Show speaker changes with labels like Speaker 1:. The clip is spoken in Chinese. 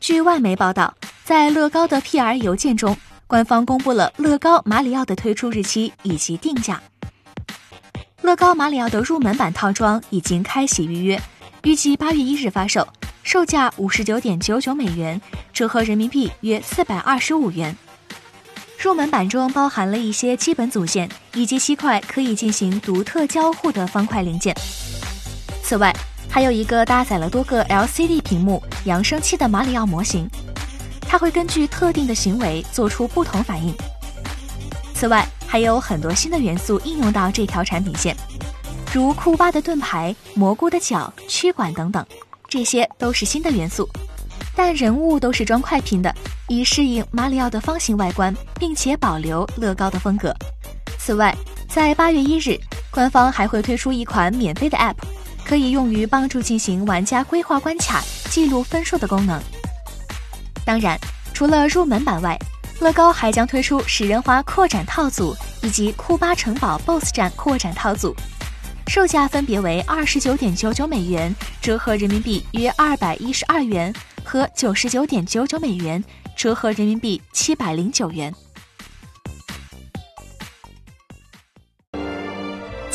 Speaker 1: 据外媒报道，在乐高的 PR 邮件中，官方公布了乐高马里奥的推出日期以及定价。乐高马里奥的入门版套装已经开启预约，预计八月一日发售，售价五十九点九九美元，折合人民币约四百二十五元。入门版中包含了一些基本组件以及七块可以进行独特交互的方块零件。此外，还有一个搭载了多个 LCD 屏幕、扬声器的马里奥模型，它会根据特定的行为做出不同反应。此外，还有很多新的元素应用到这条产品线，如库巴的盾牌、蘑菇的脚、驱管等等，这些都是新的元素。但人物都是装快拼的，以适应马里奥的方形外观，并且保留乐高的风格。此外，在八月一日，官方还会推出一款免费的 App，可以用于帮助进行玩家规划关卡、记录分数的功能。当然，除了入门版外，乐高还将推出食人花扩展套组以及库巴城堡 BOSS 战扩展套组。售价分别为二十九点九九美元，折合人民币约二百一十二元，和九十九点九九美元，折合人民币七百零九元。